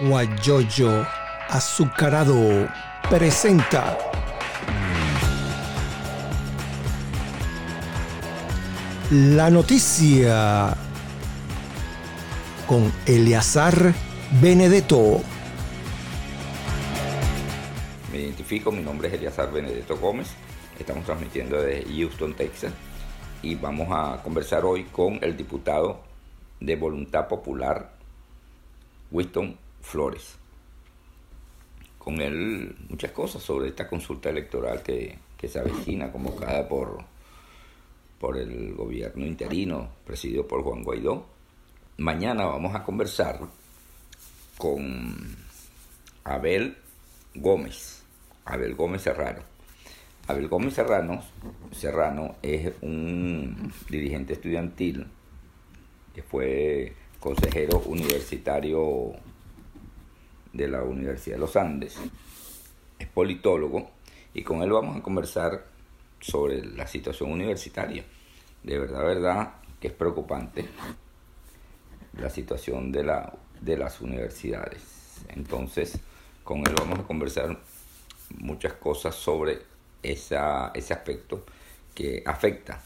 Guayoyo Azucarado presenta. La noticia con Eleazar Benedetto. Me identifico, mi nombre es Eleazar Benedetto Gómez, estamos transmitiendo desde Houston, Texas, y vamos a conversar hoy con el diputado de Voluntad Popular, Winston Flores. Con él muchas cosas sobre esta consulta electoral que, se avecina convocada por, por el gobierno interino presidido por Juan Guaidó. Mañana vamos a conversar con Abel Gómez, Abel Gómez Serrano. Abel Gómez Serrano, Serrano es un dirigente estudiantil que fue consejero universitario de la Universidad de los Andes, es politólogo, y con él vamos a conversar sobre la situación universitaria. De verdad, verdad que es preocupante la situación de, la, de las universidades. Entonces, con él vamos a conversar muchas cosas sobre esa, ese aspecto que afecta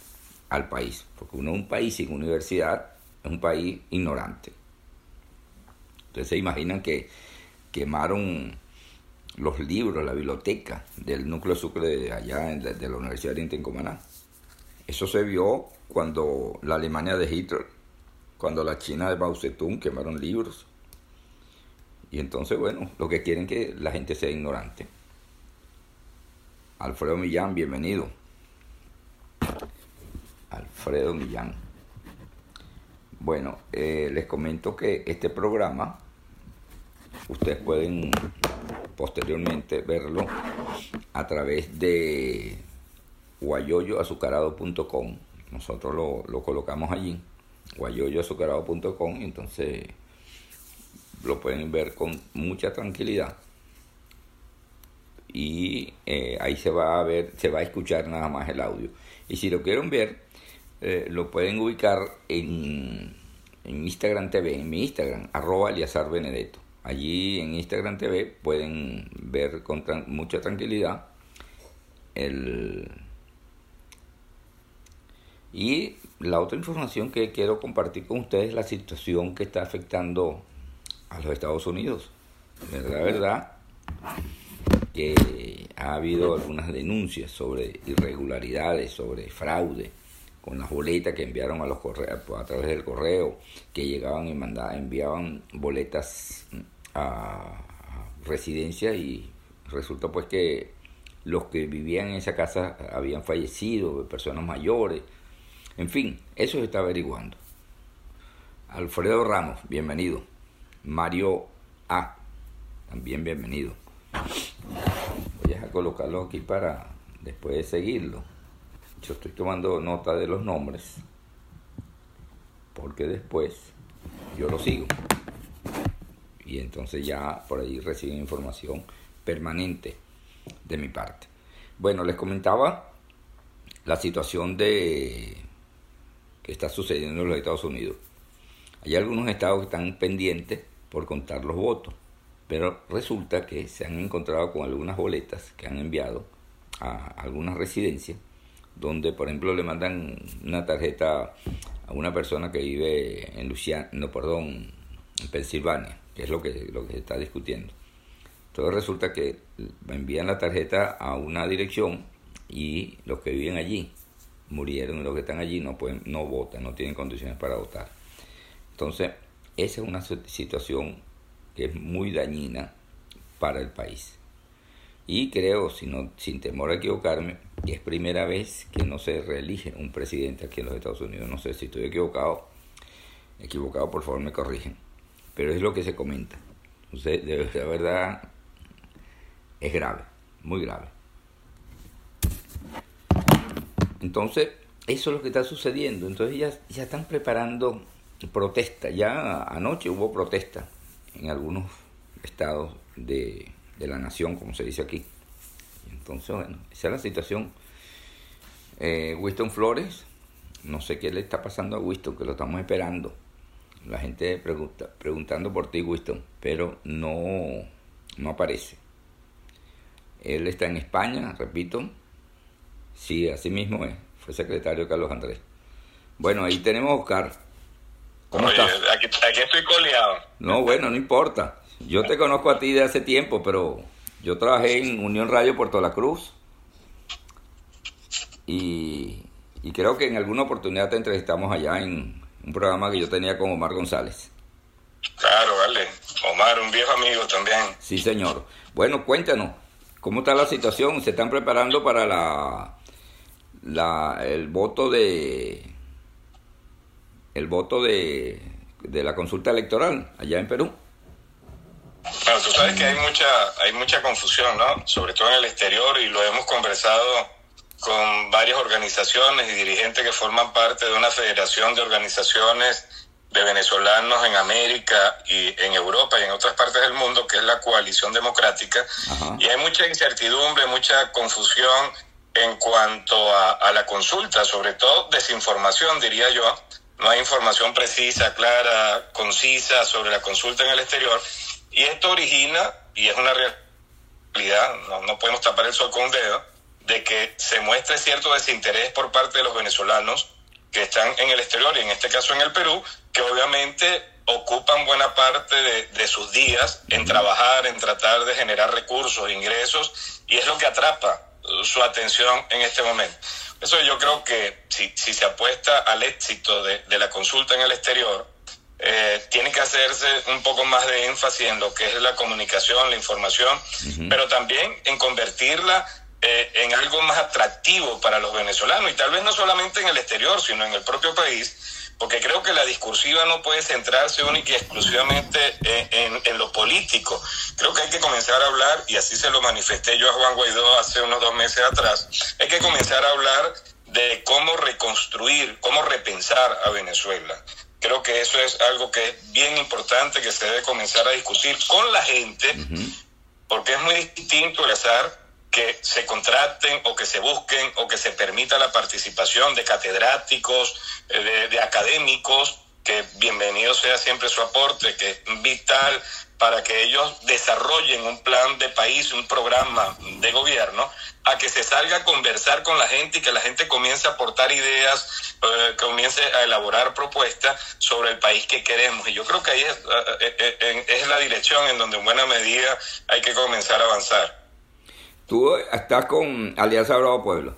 al país. Porque uno, un país sin universidad es un país ignorante. Entonces se imaginan que quemaron los libros, la biblioteca del núcleo sucre de allá de la Universidad de Inten Eso se vio cuando la Alemania de Hitler, cuando la China de Mao Zedong quemaron libros. Y entonces, bueno, lo que quieren que la gente sea ignorante. Alfredo Millán, bienvenido. Alfredo Millán. Bueno, eh, les comento que este programa Ustedes pueden posteriormente verlo a través de guayoyoazucarado.com. Nosotros lo, colocamos allí, guayoyoazucarado.com, y entonces lo pueden ver con mucha tranquilidad. Y eh, ahí se va a ver, se va a escuchar nada más el audio. Y si lo quieren ver, eh, lo pueden ubicar en, en Instagram TV, en mi Instagram, arroba Eliazar Benedetto. Allí en Instagram TV pueden ver con mucha tranquilidad el... Y la otra información que quiero compartir con ustedes es la situación que está afectando a los Estados Unidos. La verdad que ha habido algunas denuncias sobre irregularidades, sobre fraude con las boletas que enviaron a los correos a través del correo, que llegaban y mandaban, enviaban boletas a residencia y resulta pues que los que vivían en esa casa habían fallecido, personas mayores, en fin, eso se está averiguando. Alfredo Ramos, bienvenido. Mario A, también bienvenido. Voy a colocarlo aquí para después de seguirlo. Estoy tomando nota de los nombres porque después yo lo sigo y entonces ya por ahí reciben información permanente de mi parte. Bueno, les comentaba la situación de que está sucediendo en los Estados Unidos. Hay algunos estados que están pendientes por contar los votos, pero resulta que se han encontrado con algunas boletas que han enviado a algunas residencias donde por ejemplo le mandan una tarjeta a una persona que vive en Luciana, no, perdón, en Pensilvania que es lo que, lo que se está discutiendo. Entonces resulta que envían la tarjeta a una dirección y los que viven allí murieron y los que están allí no pueden, no votan, no tienen condiciones para votar. Entonces, esa es una situación que es muy dañina para el país. Y creo, sin temor a equivocarme, que es primera vez que no se reelige un presidente aquí en los Estados Unidos. No sé si estoy equivocado. Equivocado, por favor, me corrigen pero es lo que se comenta. Entonces, de verdad, es grave, muy grave. Entonces, eso es lo que está sucediendo. Entonces ya, ya están preparando protesta. Ya anoche hubo protesta en algunos estados de, de la nación, como se dice aquí. Entonces, bueno, esa es la situación. Eh, Winston Flores, no sé qué le está pasando a Winston, que lo estamos esperando la gente pregunta, preguntando por ti, Winston, pero no, no aparece. Él está en España, repito. Sí, así mismo es. Fue secretario Carlos Andrés. Bueno, ahí tenemos a Oscar. ¿Cómo estás? Aquí, aquí estoy coleado. No, bueno, no importa. Yo te conozco a ti de hace tiempo, pero yo trabajé en Unión Radio Puerto La Cruz. Y, y creo que en alguna oportunidad te entrevistamos allá en un programa que yo tenía con Omar González. Claro, vale. Omar, un viejo amigo también. Sí, señor. Bueno, cuéntanos, ¿cómo está la situación? ¿Se están preparando para la, la el voto de el voto de, de la consulta electoral allá en Perú? Bueno, tú sabes que hay mucha hay mucha confusión, ¿no? Sobre todo en el exterior y lo hemos conversado con varias organizaciones y dirigentes que forman parte de una federación de organizaciones de venezolanos en América y en Europa y en otras partes del mundo, que es la coalición democrática. Y hay mucha incertidumbre, mucha confusión en cuanto a, a, la consulta, sobre todo desinformación, diría yo. No hay información precisa, clara, concisa sobre la consulta en el exterior. Y esto origina, y es una realidad, no, no podemos tapar el sol con un dedo, de que se muestre cierto desinterés por parte de los venezolanos que están en el exterior y en este caso en el Perú, que obviamente ocupan buena parte de, de, sus días en trabajar, en tratar de generar recursos, ingresos, y es lo que atrapa su atención en este momento. Eso yo creo que si, si se apuesta al éxito de, de, la consulta en el exterior, eh, tiene que hacerse un poco más de énfasis en lo que es la comunicación, la información, uh -huh. pero también en convertirla eh, en algo más atractivo para los venezolanos y tal vez no solamente en el exterior, sino en el propio país, porque creo que la discursiva no puede centrarse única y exclusivamente en, en, en, lo político. Creo que hay que comenzar a hablar, y así se lo manifesté yo a Juan Guaidó hace unos dos meses atrás, hay que comenzar a hablar de cómo reconstruir, cómo repensar a Venezuela. Creo que eso es algo que es bien importante, que se debe comenzar a discutir con la gente, uh -huh. porque es muy distinto el azar que se contraten o que se busquen o que se permita la participación de catedráticos, de, de, académicos, que bienvenido sea siempre su aporte, que es vital para que ellos desarrollen un plan de país, un programa de gobierno, a que se salga a conversar con la gente y que la gente comience a aportar ideas, eh, comience a elaborar propuestas sobre el país que queremos. Y yo creo que ahí es, eh, eh, es la dirección en donde en buena medida hay que comenzar a avanzar. Tú estás con Alianza Bravo Pueblo.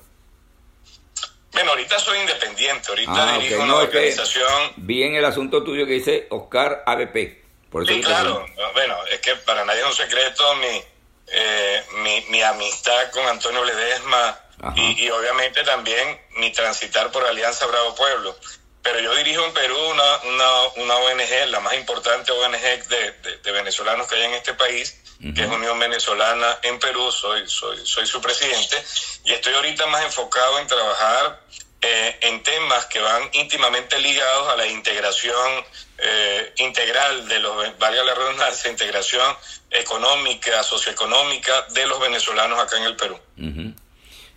Bueno, ahorita soy independiente, ahorita ah, dirijo okay. una no, organización. vi en el asunto tuyo que dice Oscar ABP. Por eso sí, claro. Bueno, es que para nadie es un secreto mi, eh, mi, mi, amistad con Antonio Ledesma y, y, obviamente también mi transitar por Alianza Bravo Pueblo. Pero yo dirijo en Perú una, una, una ONG, la más importante ONG de, de, de venezolanos que hay en este país, Uh -huh. que es Unión Venezolana en Perú, soy, soy, soy su presidente, y estoy ahorita más enfocado en trabajar eh, en temas que van íntimamente ligados a la integración eh, integral de los, valga la redundancia, integración económica, socioeconómica de los venezolanos acá en el Perú. Uh -huh.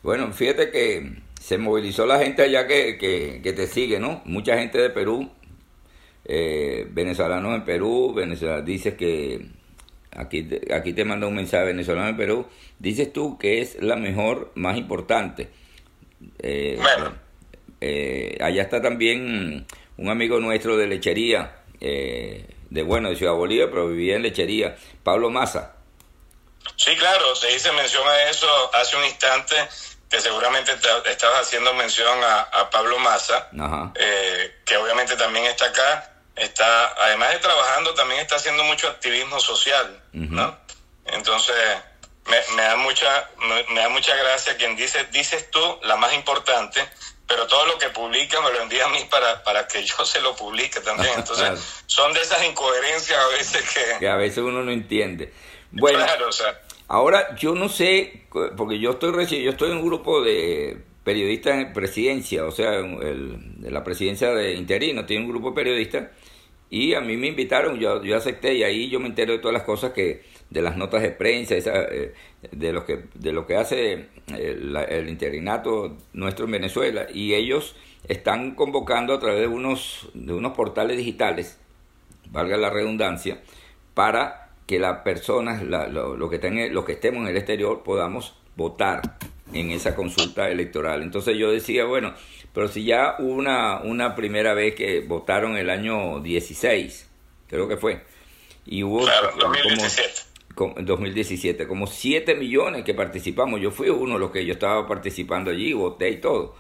Bueno, fíjate que se movilizó la gente allá que, que, que te sigue, ¿no? Mucha gente de Perú, eh, venezolanos en Perú, Venezuela, dice que Aquí te, aquí te manda un mensaje venezolano en Perú. Dices tú que es la mejor, más importante. Eh, bueno. Eh, allá está también un amigo nuestro de lechería, eh, de bueno, de Ciudad Bolívar, pero vivía en lechería, Pablo Maza. Sí, claro, se hice mención a eso hace un instante, que seguramente te, estabas haciendo mención a, a Pablo Maza, eh, que obviamente también está acá está, además de trabajando, también está haciendo mucho activismo social, uh -huh. ¿no? Entonces, me, me, da mucha, me, me, da mucha gracia quien dice, dices tú la más importante, pero todo lo que publica me lo envía a mí para, para que yo se lo publique también. Entonces, claro. son de esas incoherencias a veces que... Que a veces uno no entiende. Bueno, claro, o sea, ahora yo no sé, porque yo estoy, yo estoy en un grupo de periodistas en presidencia, o sea, el, la presidencia de interino, tiene un grupo de periodistas y a mí me invitaron, yo, yo acepté y ahí yo me entero de todas las cosas que, de las notas de prensa, esa, eh, de, lo que, de lo que hace el, el, interinato nuestro en Venezuela y ellos están convocando a través de unos, de unos portales digitales valga la redundancia, para que las personas, lo, que tenga, los que estemos en el exterior, podamos votar en esa consulta electoral. Entonces yo decía, bueno, pero si ya hubo una, una primera vez que votaron el año 16, creo que fue, y hubo claro, 2017. como, 2017, como 7 millones que participamos, yo fui uno de los que yo estaba participando allí, voté y todo.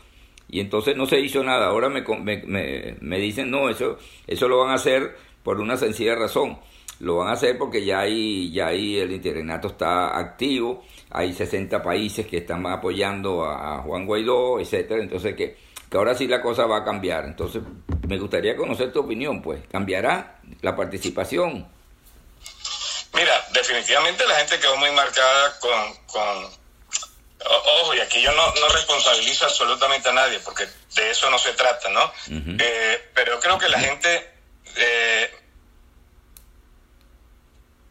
Y entonces no se hizo nada, ahora me, me, me dicen, no, eso, eso lo van a hacer por una sencilla razón lo van a hacer porque ya ahí, ya ahí el interinato está activo, hay 60 países que están apoyando a, Juan Guaidó, etcétera, entonces que, que ahora sí la cosa va a cambiar. Entonces, me gustaría conocer tu opinión, pues, ¿cambiará la participación? Mira, definitivamente la gente quedó muy marcada con, con ojo, y aquí yo no, no, responsabilizo absolutamente a nadie, porque de eso no se trata, ¿no? eh, pero creo que la gente eh,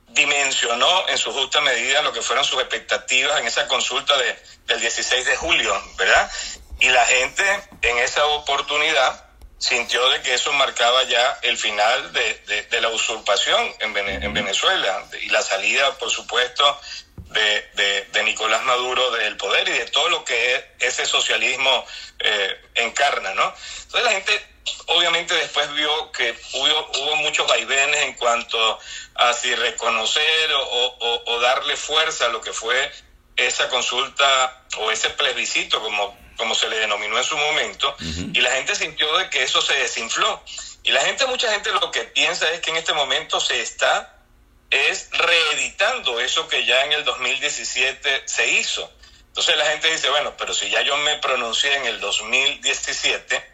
dimensionó en su justa medida lo que fueron sus expectativas en esa consulta de, del 16 de julio, ¿verdad? Y la gente en esa oportunidad sintió de que eso marcaba ya el final de, de, la usurpación en, en, Venezuela y la salida, por supuesto, de, de, Nicolás Maduro del poder y de todo lo que ese socialismo eh, encarna, ¿no? Entonces la gente obviamente después vio que hubo, hubo muchos vaivenes en cuanto a si reconocer o, o, darle fuerza a lo que fue esa consulta o ese plebiscito, como, como se le denominó en su momento, y la gente sintió de que eso se desinfló. Y la gente, mucha gente lo que piensa es que en este momento se está es reeditando eso que ya en el 2017 se hizo. Entonces la gente dice, bueno, pero si ya yo me pronuncié en el 2017,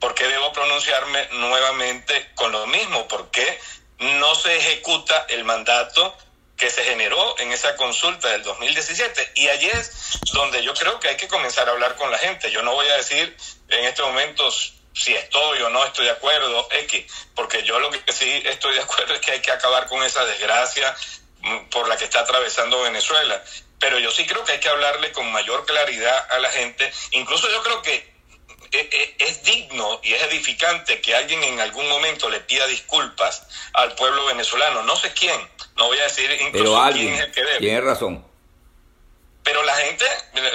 ¿por qué debo pronunciarme nuevamente con lo mismo? ¿Por qué no se ejecuta el mandato que se generó en esa consulta del 2017? Y allí es donde yo creo que hay que comenzar a hablar con la gente. Yo no voy a decir en estos momentos si estoy o no estoy de acuerdo, X, porque yo lo que sí estoy de acuerdo es que hay que acabar con esa desgracia mm, por la que está atravesando Venezuela. Pero yo sí creo que hay que hablarle con mayor claridad a la gente. Incluso yo creo que es digno y es edificante que alguien en algún momento le pida disculpas al pueblo venezolano. No sé quién, no voy a decir incluso quién es el que debe. Tiene razón. Pero la gente,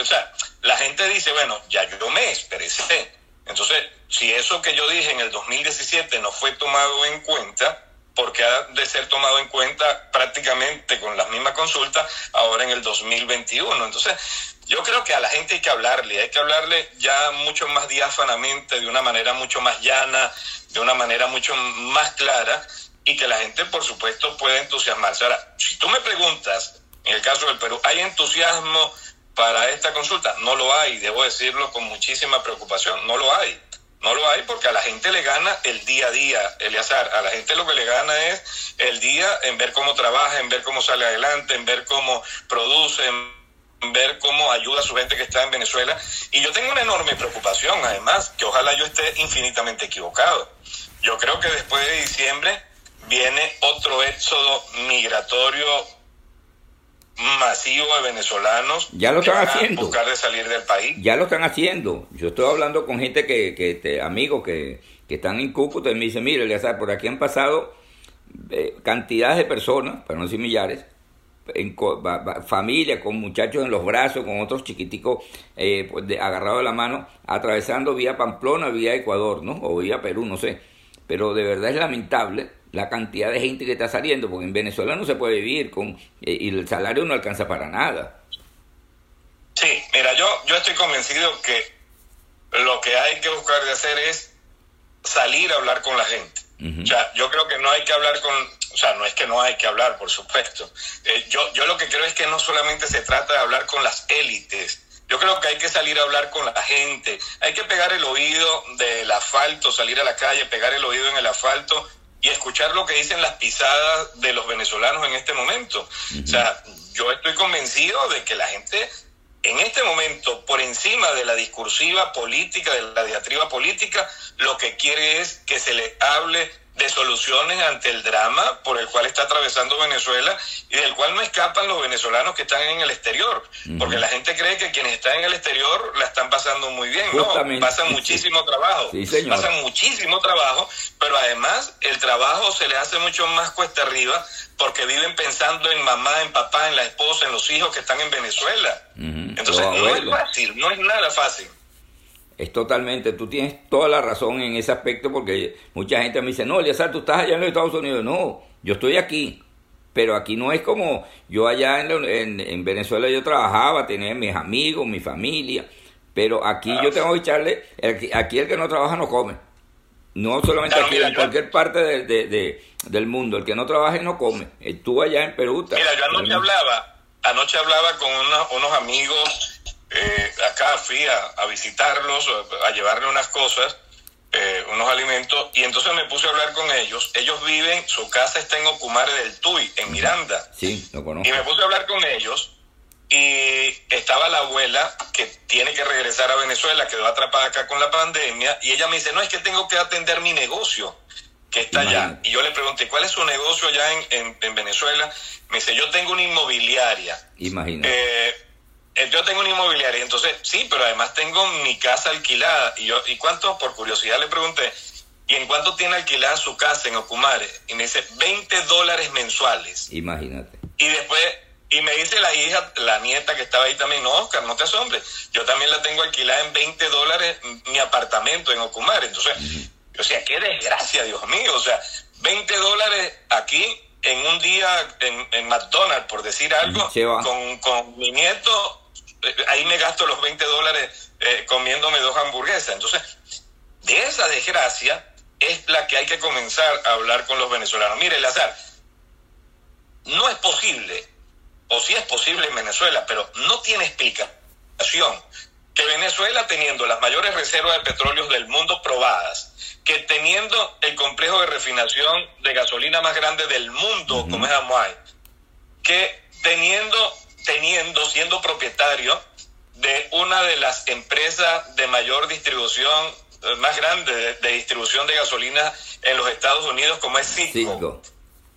o sea, la gente dice, bueno, ya yo me expresé. Entonces, si eso que yo dije en el 2017 no fue tomado en cuenta, porque ha de ser tomado en cuenta prácticamente con las mismas consultas ahora en el 2021. Entonces, yo creo que a la gente hay que hablarle, hay que hablarle ya mucho más diáfanamente, de una manera mucho más llana, de una manera mucho más clara y que la gente, por supuesto, pueda entusiasmarse. Ahora, si tú me preguntas, en el caso del Perú, ¿hay entusiasmo para esta consulta? No lo hay, debo decirlo con muchísima preocupación, no lo hay. No lo hay porque a la gente le gana el día a día, Eleazar. A la gente lo que le gana es el día en ver cómo trabaja, en ver cómo sale adelante, en ver cómo produce, ver cómo ayuda a su gente que está en Venezuela. Y yo tengo una enorme preocupación, además, que ojalá yo esté infinitamente equivocado. Yo creo que después de diciembre viene otro éxodo migratorio masivo de venezolanos ya lo están haciendo buscar de salir del país ya lo están haciendo yo estoy hablando con gente que, que este, amigos que, que están en Cúcuta y me dicen mire por aquí han pasado eh, cantidades de personas para no decir millares en familia, con muchachos en los brazos, con otros chiquiticos eh, pues, agarrados de la mano, atravesando vía Pamplona, vía Ecuador, ¿no? O vía Perú, no sé. Pero de verdad es lamentable la cantidad de gente que está saliendo, porque en Venezuela no se puede vivir con eh, y el salario no alcanza para nada. Sí, mira, yo, yo estoy convencido que lo que hay que buscar de hacer es salir a hablar con la gente. O sea, yo creo que no hay que hablar con, o sea, no es que no hay que hablar, por supuesto. Eh, yo, yo lo que creo es que no solamente se trata de hablar con las élites, yo creo que hay que salir a hablar con la gente, hay que pegar el oído del asfalto, salir a la calle, pegar el oído en el asfalto y escuchar lo que dicen las pisadas de los venezolanos en este momento. O sea, yo estoy convencido de que la gente en este momento, por encima de la discursiva política, de la diatriba política, lo que quiere es que se le hable de soluciones ante el drama por el cual está atravesando Venezuela y del cual no escapan los venezolanos que están en el exterior, porque la gente cree que quienes están en el exterior la están pasando muy bien, no, pasan muchísimo trabajo, pasan muchísimo trabajo, pero además el trabajo se les hace mucho más cuesta arriba porque viven pensando en mamá, en papá, en la esposa, en los hijos que están en Venezuela. Entonces no es fácil, no es nada fácil es totalmente, tú tienes toda la razón en ese aspecto porque mucha gente me dice, no, Eliazar, tú estás allá en los Estados Unidos. No, yo estoy aquí, pero aquí no es como yo allá en, en, Venezuela yo trabajaba, tenía mis amigos, mi familia, pero aquí yo tengo que echarle, aquí el que no trabaja no come. No solamente aquí, en cualquier parte de, del mundo, el que no trabaja no come. Tú allá en Perú. Mira, yo anoche hablaba, anoche hablaba con unos amigos eh, acá fui a, visitarlos, a llevarle unas cosas, eh, unos alimentos, y entonces me puse a hablar con ellos. Ellos viven, su casa está en Ocumare del Tuy, en Miranda. Sí, lo conozco. Y me puse a hablar con ellos, y estaba la abuela que tiene que regresar a Venezuela, quedó atrapada acá con la pandemia, y ella me dice, no, es que tengo que atender mi negocio que está allá. Y yo le pregunté, ¿cuál es su negocio allá en, en, Venezuela? Me dice, yo tengo una inmobiliaria. Imagínate. Eh, yo tengo una inmobiliaria, entonces sí, pero además tengo mi casa alquilada. Y yo, ¿y cuánto? Por curiosidad le pregunté, ¿y en cuánto tiene alquilada su casa en Ocumare? Y me dice, 20 dólares mensuales. Imagínate. Y después, y me dice la hija, la nieta que estaba ahí también, no, Oscar, no te asombres, yo también la tengo alquilada en 20 dólares mi apartamento en Ocumare. Entonces, o sea, qué desgracia, Dios mío, o sea, 20 dólares aquí en un día en, en McDonald's, por decir algo, con, con mi nieto ahí me gasto los 20 dólares eh, comiéndome dos hamburguesas. Entonces, de esa desgracia es la que hay que comenzar a hablar con los venezolanos. Mire, Lazar, no es posible, o sí es posible en Venezuela, pero no tiene explicación que Venezuela, teniendo las mayores reservas de petróleo del mundo probadas, que teniendo el complejo de refinación de gasolina más grande del mundo, como es Amuay, que teniendo teniendo, siendo propietario de una de las empresas de mayor distribución, eh, más grande de, distribución de gasolina en los Estados Unidos, como es Citgo,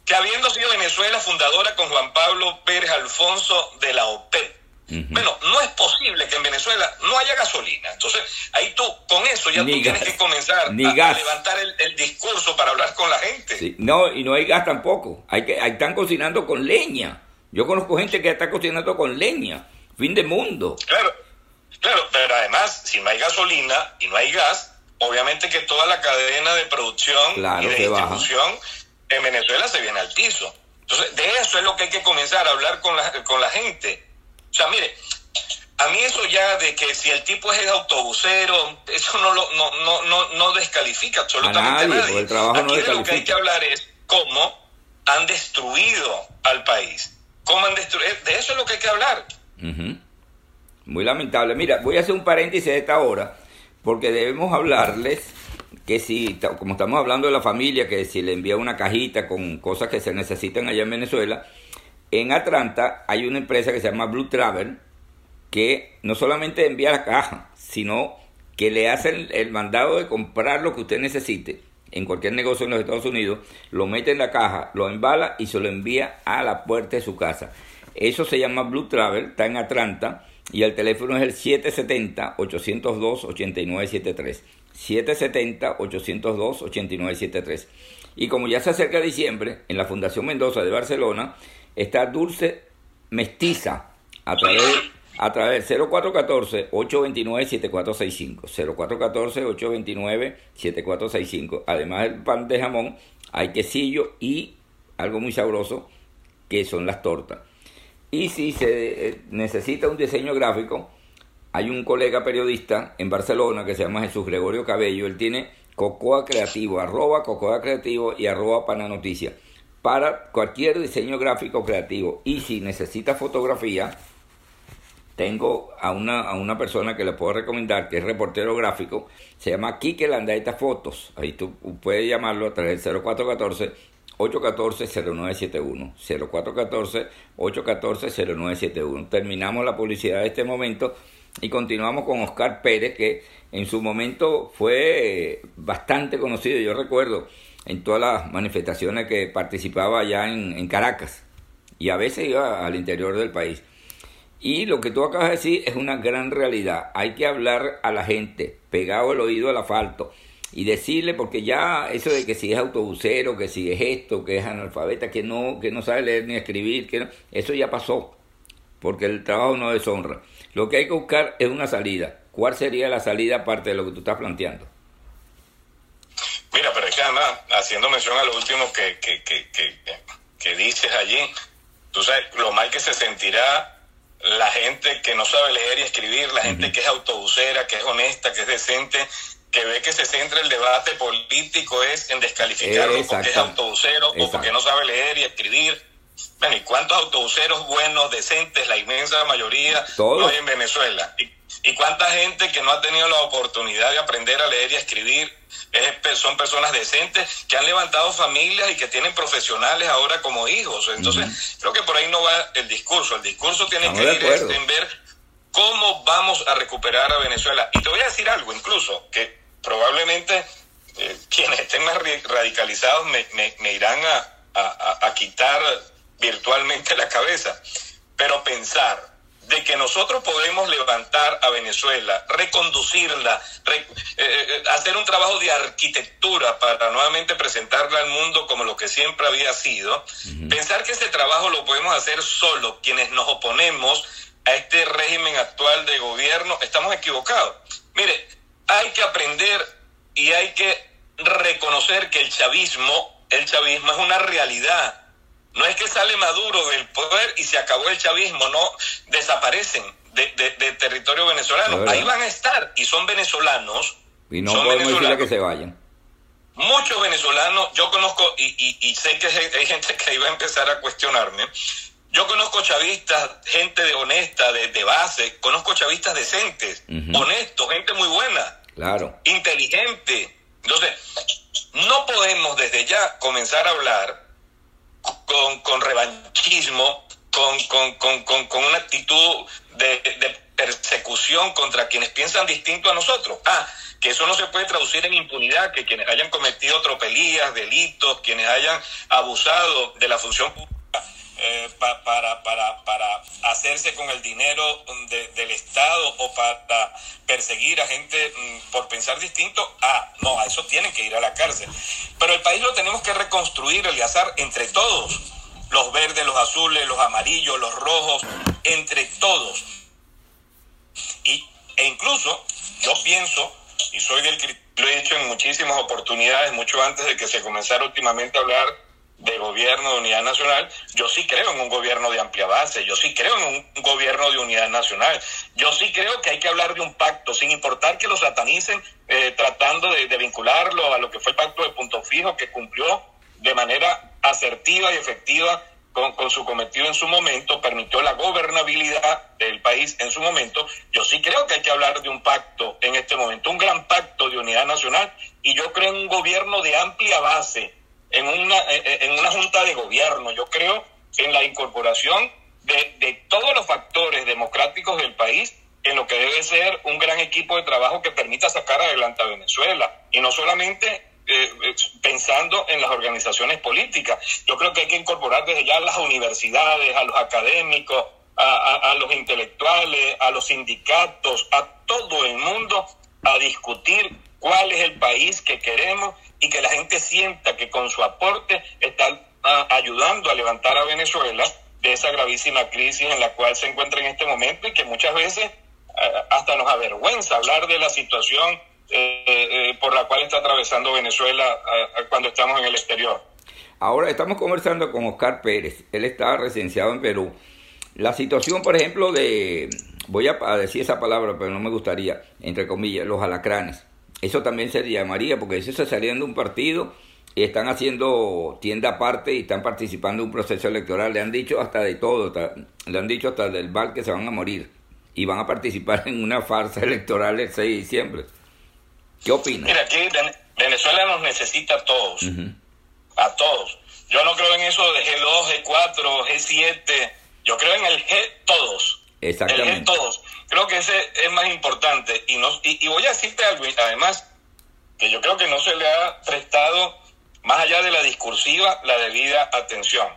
que habiendo sido Venezuela fundadora con Juan Pablo Pérez Alfonso de la OPEP, Bueno, no es posible que en Venezuela no haya gasolina. Entonces, ahí tú, con eso ya tú tienes que comenzar a, levantar el, discurso para hablar con la gente. No, y no hay gas tampoco. Hay que, están cocinando con leña. Yo conozco gente que está cocinando con leña, fin de mundo. Claro, claro, pero además, si no hay gasolina y no hay gas, obviamente que toda la cadena de producción y de distribución en Venezuela se viene al piso. Entonces, de eso es lo que hay que comenzar a hablar con la, con la gente. O sea, mire, a mí eso ya de que si el tipo es el autobusero, eso no lo, no, no, no, no descalifica absolutamente a nadie. El trabajo Aquí de lo que hay que hablar es cómo han destruido al país cómo han destruido. De eso es lo que hay que hablar. Muy lamentable. Mira, voy a hacer un paréntesis de esta hora, porque debemos hablarles que si, como estamos hablando de la familia, que si le envía una cajita con cosas que se necesitan allá en Venezuela, en Atlanta hay una empresa que se llama Blue Travel, que no solamente envía la caja, sino que le hacen el mandado de comprar lo que usted necesite en cualquier negocio en los Estados Unidos, lo mete en la caja, lo embala y se lo envía a la puerta de su casa. Eso se llama Blue Travel, está en Atlanta y el teléfono es el 770-802-8973. 770-802-8973. Y como ya se acerca diciembre, en la Fundación Mendoza de Barcelona está Dulce Mestiza a través a través del 0414-829-7465. 0414-829-7465. Además del pan de jamón, hay quesillo y algo muy sabroso que son las tortas. Y si se eh, necesita un diseño gráfico, hay un colega periodista en Barcelona que se llama Jesús Gregorio Cabello. Él tiene Cocoa Creativo, arroba Cocoa Creativo y arroba Pana Noticia. Para cualquier diseño gráfico creativo. Y si necesita fotografía, tengo a una, a una persona que le puedo recomendar, que es reportero gráfico, se llama Quique Landaeta Fotos. Ahí tú puedes llamarlo a través del 0414 814-0971. 0414-814-0971. Terminamos la publicidad de este momento y continuamos con Oscar Pérez, que en su momento fue bastante conocido. Yo recuerdo en todas las manifestaciones que participaba allá en, Caracas y a veces iba al interior del país. Y lo que tú acabas de decir es una gran realidad. Hay que hablar a la gente, pegado el oído al asfalto, y decirle, porque ya eso de que si es autobusero, que si es esto, que es analfabeta, que no, que no sabe leer ni escribir, que eso ya pasó, porque el trabajo no deshonra. Lo que hay que buscar es una salida. ¿Cuál sería la salida aparte de lo que tú estás planteando? Haciendo mención a lo último que, que, que, que, que dices allí, tú sabes lo mal que se sentirá la gente que no sabe leer y escribir, la gente que es autobusera, que es honesta, que es decente, que ve que se centra el debate político es en descalificarlo porque es autobusero o porque no sabe leer y escribir. Bueno, ¿y cuántos autobuseros buenos, decentes, la inmensa mayoría, no hay en Venezuela? ¿Y, ¿Y cuánta gente que no ha tenido la oportunidad de aprender a leer y a escribir es, son personas decentes que han levantado familias y que tienen profesionales ahora como hijos? Entonces, creo que por ahí no va el discurso. El discurso tiene que ir en ver cómo vamos a recuperar a Venezuela. Y te voy a decir algo, incluso, que probablemente eh, quienes estén más radicalizados me, me, irán a, a, quitar virtualmente la cabeza. Pero pensar de que nosotros podemos levantar a Venezuela, reconducirla, eh, eh, hacer un trabajo de arquitectura para nuevamente presentarla al mundo como lo que siempre había sido, pensar que ese trabajo lo podemos hacer solo quienes nos oponemos a este régimen actual de gobierno, estamos equivocados. Mire, hay que aprender y hay que reconocer que el chavismo, el chavismo es una realidad. No es que sale Maduro del poder y se acabó el chavismo, no, desaparecen de, territorio venezolano. Ahí van a estar y son venezolanos. Y no podemos decirle que se vayan. Muchos venezolanos, yo conozco y, y, sé que hay gente que iba a empezar a cuestionarme. Yo conozco chavistas, gente de honesta, de, base, conozco chavistas decentes, honestos, gente muy buena Claro. Inteligente. Entonces, no podemos desde ya comenzar a hablar con, con revanchismo, con, con, con, una actitud de, de, persecución contra quienes piensan distinto a nosotros. Ah, que eso no se puede traducir en impunidad, que quienes hayan cometido tropelías, delitos, quienes hayan abusado de la función pública eh, para, para, para hacerse con el dinero del Estado o para perseguir a gente mm, por pensar distinto, ah, no, a eso tienen que ir a la cárcel. Pero el país lo tenemos que reconstruir, azar entre todos, los verdes, los azules, los amarillos, los rojos, entre todos. Y, e incluso yo pienso, y soy del lo he dicho en muchísimas oportunidades, mucho antes de que se comenzara últimamente a hablar de gobierno de unidad nacional, yo sí creo en un gobierno de amplia base, yo sí creo en un gobierno de unidad nacional, yo sí creo que hay que hablar de un pacto, sin importar que lo satanicen, eh, tratando de, vincularlo a lo que fue el pacto de punto fijo que cumplió de manera asertiva y efectiva con, con, su cometido en su momento, permitió la gobernabilidad del país en su momento. Yo sí creo que hay que hablar de un pacto en este momento, un gran pacto de unidad nacional, y yo creo en un gobierno de amplia base, en una, eh, eh, en una junta de gobierno. Yo creo en la incorporación de, de todos los factores democráticos del país en lo que debe ser un gran equipo de trabajo que permita sacar adelante a Venezuela. Y no solamente eh, pensando en las organizaciones políticas. Yo creo que hay que incorporar desde ya a las universidades, a los académicos, a, a, los intelectuales, a los sindicatos, a todo el mundo a discutir cuál es el país que queremos y que la gente sienta que con su aporte están ah, ayudando a levantar a Venezuela de esa gravísima crisis en la cual se encuentra en este momento y que muchas veces ah, hasta nos avergüenza hablar de la situación eh, eh, por la cual está atravesando Venezuela ah, cuando estamos en el exterior. Ahora estamos conversando con Oscar Pérez, él está residenciado en Perú. La situación, por ejemplo, de, voy a decir esa palabra, pero no me gustaría, entre comillas, los alacranes. Eso también se llamaría, porque ellos se salían de un partido y están haciendo tienda aparte y están participando en un proceso electoral. Le han dicho hasta de todo, le han dicho hasta del bar que se van a morir y van a participar en una farsa electoral el 6 de diciembre. ¿Qué opinas? Mira, aquí Venezuela nos necesita a todos, a todos. Yo no creo en eso de G2, G4, G7, yo creo en el G todos. Exactamente. G todos. Creo que ese es más importante. Y, no, y, voy a decirte algo, además, que yo creo que no se le ha prestado más allá de la discursiva, la debida atención.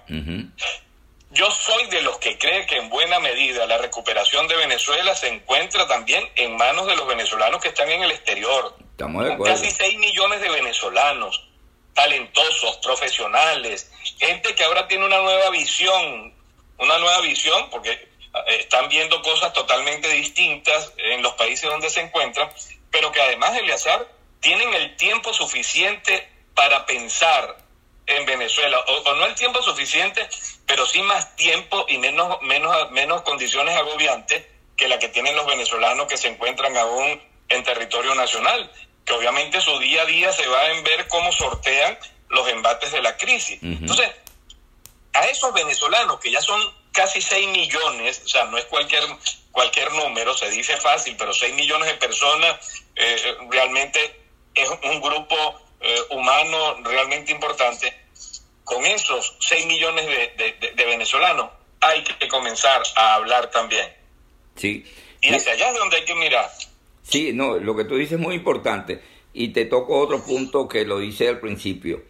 Yo soy de los que cree que en buena medida la recuperación de Venezuela se encuentra también en manos de los venezolanos que están en el exterior. Estamos de acuerdo. Casi 6 millones de venezolanos, talentosos, profesionales, gente que ahora tiene una nueva visión, una nueva visión, porque están viendo cosas totalmente distintas en los países donde se encuentran, pero que además, Eleazar, tienen el tiempo suficiente para pensar en Venezuela, o, no el tiempo suficiente, pero sí más tiempo y menos, menos, menos condiciones agobiantes que la que tienen los venezolanos que se encuentran aún en territorio nacional, que obviamente su día a día se va en ver cómo sortean los embates de la crisis. Entonces, a esos venezolanos que ya son casi 6 millones, o sea, no es cualquier, cualquier número, se dice fácil, pero 6 millones de personas eh, realmente es un grupo eh, humano realmente importante, con esos 6 millones de, venezolanos hay que comenzar a hablar también. Sí. Y hacia allá es donde hay que mirar. Sí, no, lo que tú dices es muy importante. Y te toco otro punto que lo hice al principio.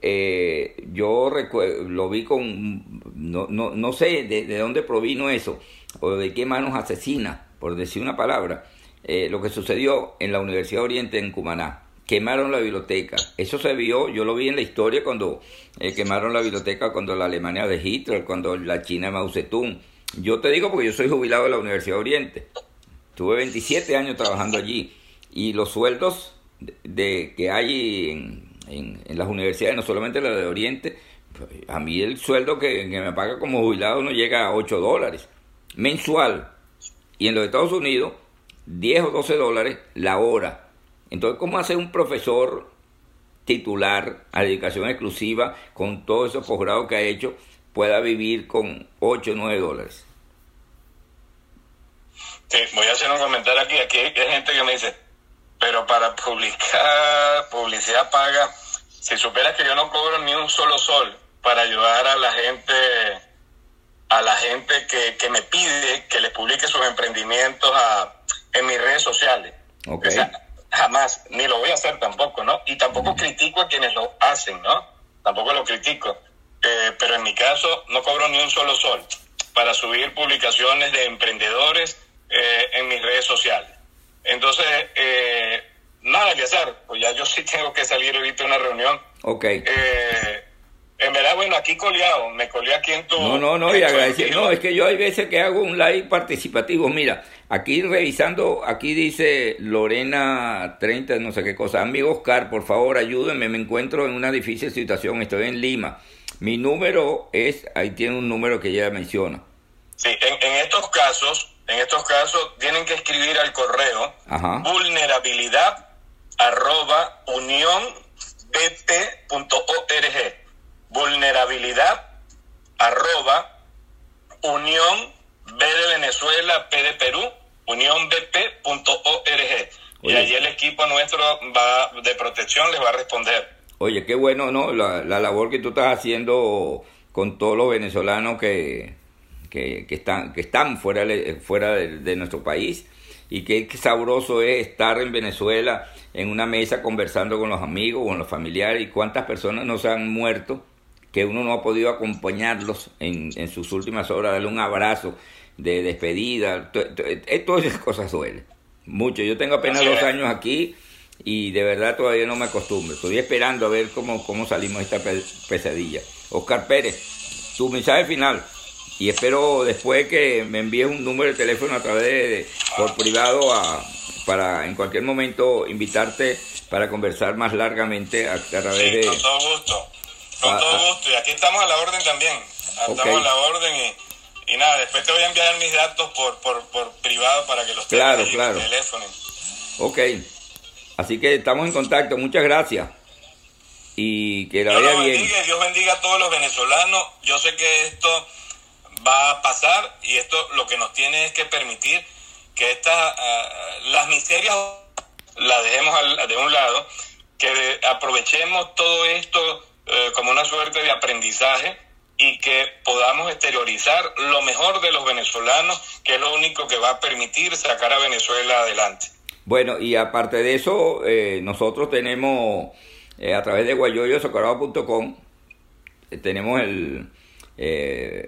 Eh, yo lo vi con, no, no, no sé de, de, dónde provino eso, o de qué manos asesina, por decir una palabra, eh, lo que sucedió en la Universidad Oriente en Cumaná quemaron la biblioteca. Eso se vio, yo lo vi en la historia cuando eh, quemaron la biblioteca, cuando la Alemania de Hitler, cuando la China de Mao Zedong. Yo te digo porque yo soy jubilado de la Universidad de Oriente. Tuve 27 años trabajando allí y los sueldos de, que hay en, en, las universidades, no solamente la de Oriente, a mí el sueldo que, me paga como jubilado no llega a 8 dólares mensual. Y en los Estados Unidos, 10 o 12 dólares la hora entonces, ¿cómo hace un profesor titular a dedicación exclusiva con todos esos posgrados que ha hecho pueda vivir con 8 o 9 dólares? Sí, voy a hacer un comentario aquí. Aquí hay gente que me dice, pero para publicar, publicidad paga, si supieras que yo no cobro ni un solo sol para ayudar a la gente a la gente que, que me pide que les publique sus emprendimientos a, en mis redes sociales. Okay jamás, ni lo voy a hacer tampoco, ¿no? Y tampoco critico a quienes lo hacen, ¿no? Tampoco lo critico. Eh, pero en mi caso no cobro ni un solo sol para subir publicaciones de emprendedores eh, en mis redes sociales. Entonces, eh, nada que hacer, pues ya yo sí tengo que salir ahorita a una reunión. Ok. Eh, en verdad, bueno, aquí coleado, me coleé aquí en tu... No, no, no, y agradecido. No, es que yo hay veces que hago un live participativo. Mira, aquí revisando, aquí dice Lorena 30, no sé qué cosa. Amigo Oscar, por favor, ayúdenme, me encuentro en una difícil situación, estoy en Lima. Mi número es, ahí tiene un número que ella menciona. Sí, en, estos casos, en estos casos tienen que escribir al correo vulnerabilidad arroba vulnerabilidad arroba unión B de Venezuela, P de Perú, unionbp.org. Y allí el equipo nuestro va de protección les va a responder. Oye, qué bueno, ¿no? La, labor que tú estás haciendo con todos los venezolanos que, que, están, que están fuera, fuera de, nuestro país. Y qué, qué sabroso es estar en Venezuela en una mesa conversando con los amigos, con los familiares y cuántas personas nos han muerto que uno no ha podido acompañarlos en, en sus últimas horas, darle un abrazo de despedida, eh, todas esas cosas duelen mucho. Yo tengo apenas dos años aquí y de verdad todavía no me acostumbro. Estoy esperando a ver cómo, cómo salimos de esta pesadilla. Oscar Pérez, tu mensaje final. Y espero después que me envíes un número de teléfono a través de, por privado a, para en cualquier momento invitarte para conversar más largamente a, través de... Con todo gusto. Con ah, todo ah. gusto. Y aquí estamos a la orden también. Estamos a la orden y, y, nada, después te voy a enviar mis datos por, por, por privado para que los tengas en el teléfono. Ok. Así que estamos en contacto. Muchas gracias. Y que la vaya bien. Dios bendiga a todos los venezolanos. Yo sé que esto va a pasar y esto lo que nos tiene es que permitir que estas uh, las miserias las dejemos al, de un lado, que aprovechemos todo esto eh, como una suerte de aprendizaje y que podamos exteriorizar lo mejor de los venezolanos, que es lo único que va a permitir sacar a Venezuela adelante. Bueno, y aparte de eso, eh, nosotros tenemos eh, a través de guayoyosocorado.com eh, tenemos el,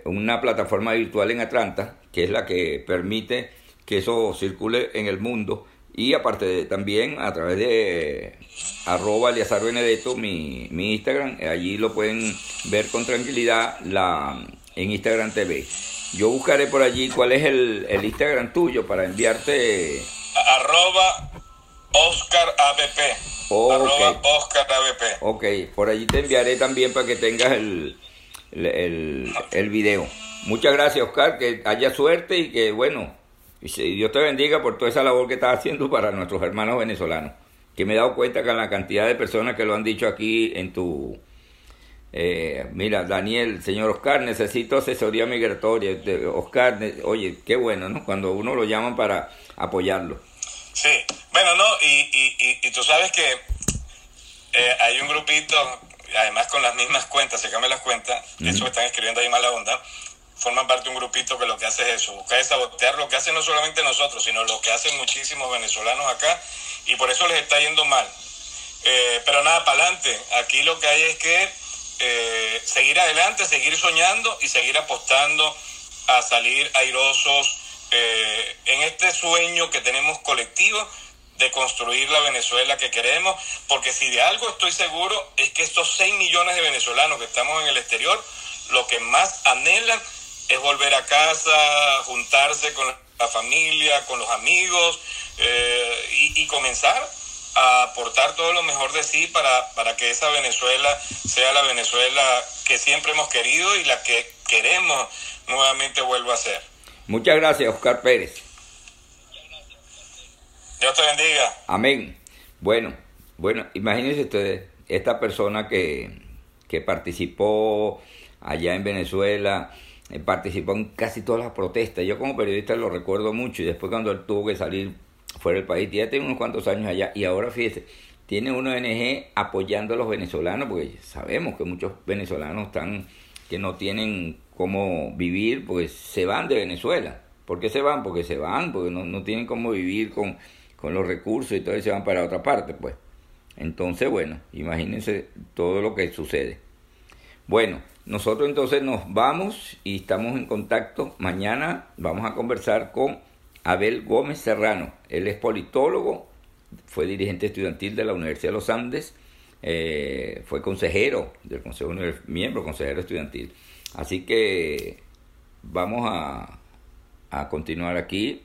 una plataforma virtual en Atlanta que es la que permite que eso circule en el mundo y aparte también a través de arroba Eliazar Benedetto, mi, mi Instagram, allí lo pueden ver con tranquilidad la, en Instagram TV. Yo buscaré por allí cuál es el, el Instagram tuyo para enviarte... Arroba Oscar ABP. Arroba Oscar ABP. Ok, por allí te enviaré también para que tengas el, el, el video. Muchas gracias, Oscar, que haya suerte y que, bueno, y Dios te bendiga por toda esa labor que estás haciendo para nuestros hermanos venezolanos. Que me he dado cuenta que la cantidad de personas que lo han dicho aquí en tu... Eh, mira, Daniel, señor Oscar, necesito asesoría migratoria. Oscar, oye, qué bueno, ¿no? Cuando uno lo llaman para apoyarlo. Sí, bueno, no, y, y, tú sabes que eh, hay un grupito, además con las mismas cuentas, se cambian las cuentas, eso me están escribiendo ahí mala onda, forman parte de un grupito que lo que hace es eso, buscar sabotear lo que hacen no solamente nosotros, sino lo que hacen muchísimos venezolanos acá, y por eso les está yendo mal. Eh, pero nada, para adelante. Aquí lo que hay es que eh, seguir adelante, seguir soñando y seguir apostando a salir airosos eh, en este sueño que tenemos colectivo de construir la Venezuela que queremos, porque si de algo estoy seguro es que estos 6 millones de venezolanos que estamos en el exterior, lo que más anhelan es volver a casa, juntarse con la familia, con los amigos eh, y, comenzar a aportar todo lo mejor de sí para, para que esa Venezuela sea la Venezuela que siempre hemos querido y la que queremos nuevamente vuelva a ser. Muchas gracias, Oscar Pérez. Dios te bendiga. Amén. Bueno, bueno, imagínense ustedes, esta persona que, que participó allá en Venezuela, participó en casi todas las protestas. Yo como periodista lo recuerdo mucho y después cuando él tuvo que salir fuera del país, ya tiene unos cuantos años allá y ahora fíjese, tiene una ONG apoyando a los venezolanos, porque sabemos que muchos venezolanos están que no tienen cómo vivir, pues se van de Venezuela. ¿Por qué se van? Porque se van, porque no, no tienen cómo vivir con, con los recursos y todo, se van para otra parte, pues. Entonces, bueno, imagínense todo lo que sucede. Bueno, nosotros entonces nos vamos y estamos en contacto. Mañana vamos a conversar con Abel Gómez Serrano. Él es politólogo, fue dirigente estudiantil de la Universidad de los Andes, eh, fue consejero del Consejo miembro consejero estudiantil. Así que vamos a, a continuar aquí.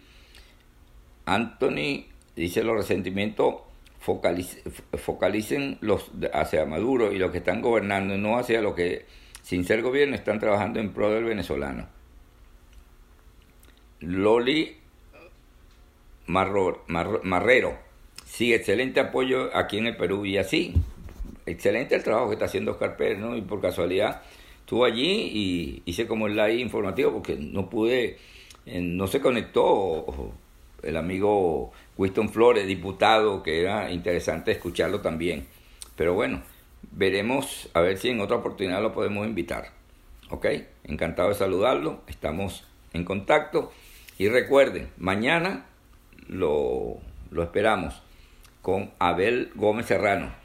Anthony dice los resentimientos focalicen los hacia Maduro y los que están gobernando, no hacia lo que sin ser gobierno, están trabajando en pro del venezolano. Loli Marrero, sí, excelente apoyo aquí en el Perú y así, excelente el trabajo que está haciendo Oscar Pérez, ¿no? Y por casualidad estuvo allí y hice como el live informativo porque no pude, eh, no se conectó el amigo Winston Flores, diputado, que era interesante escucharlo también. Pero bueno, veremos a ver si en otra oportunidad lo podemos invitar. ¿Ok? Encantado de saludarlo. Estamos en contacto. Y recuerden, mañana lo, lo esperamos con Abel Gómez Serrano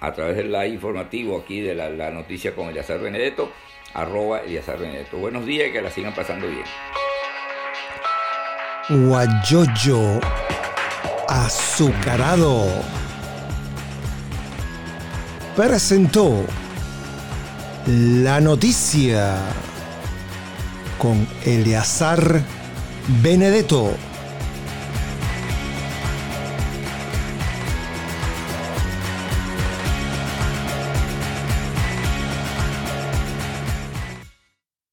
a través del live informativo aquí de la, noticia con Eliazar Benedetto, arroba Eliazar Benedetto. Buenos días y que la sigan pasando bien. Guayoyo azucarado presentó la noticia con Eleazar Benedetto.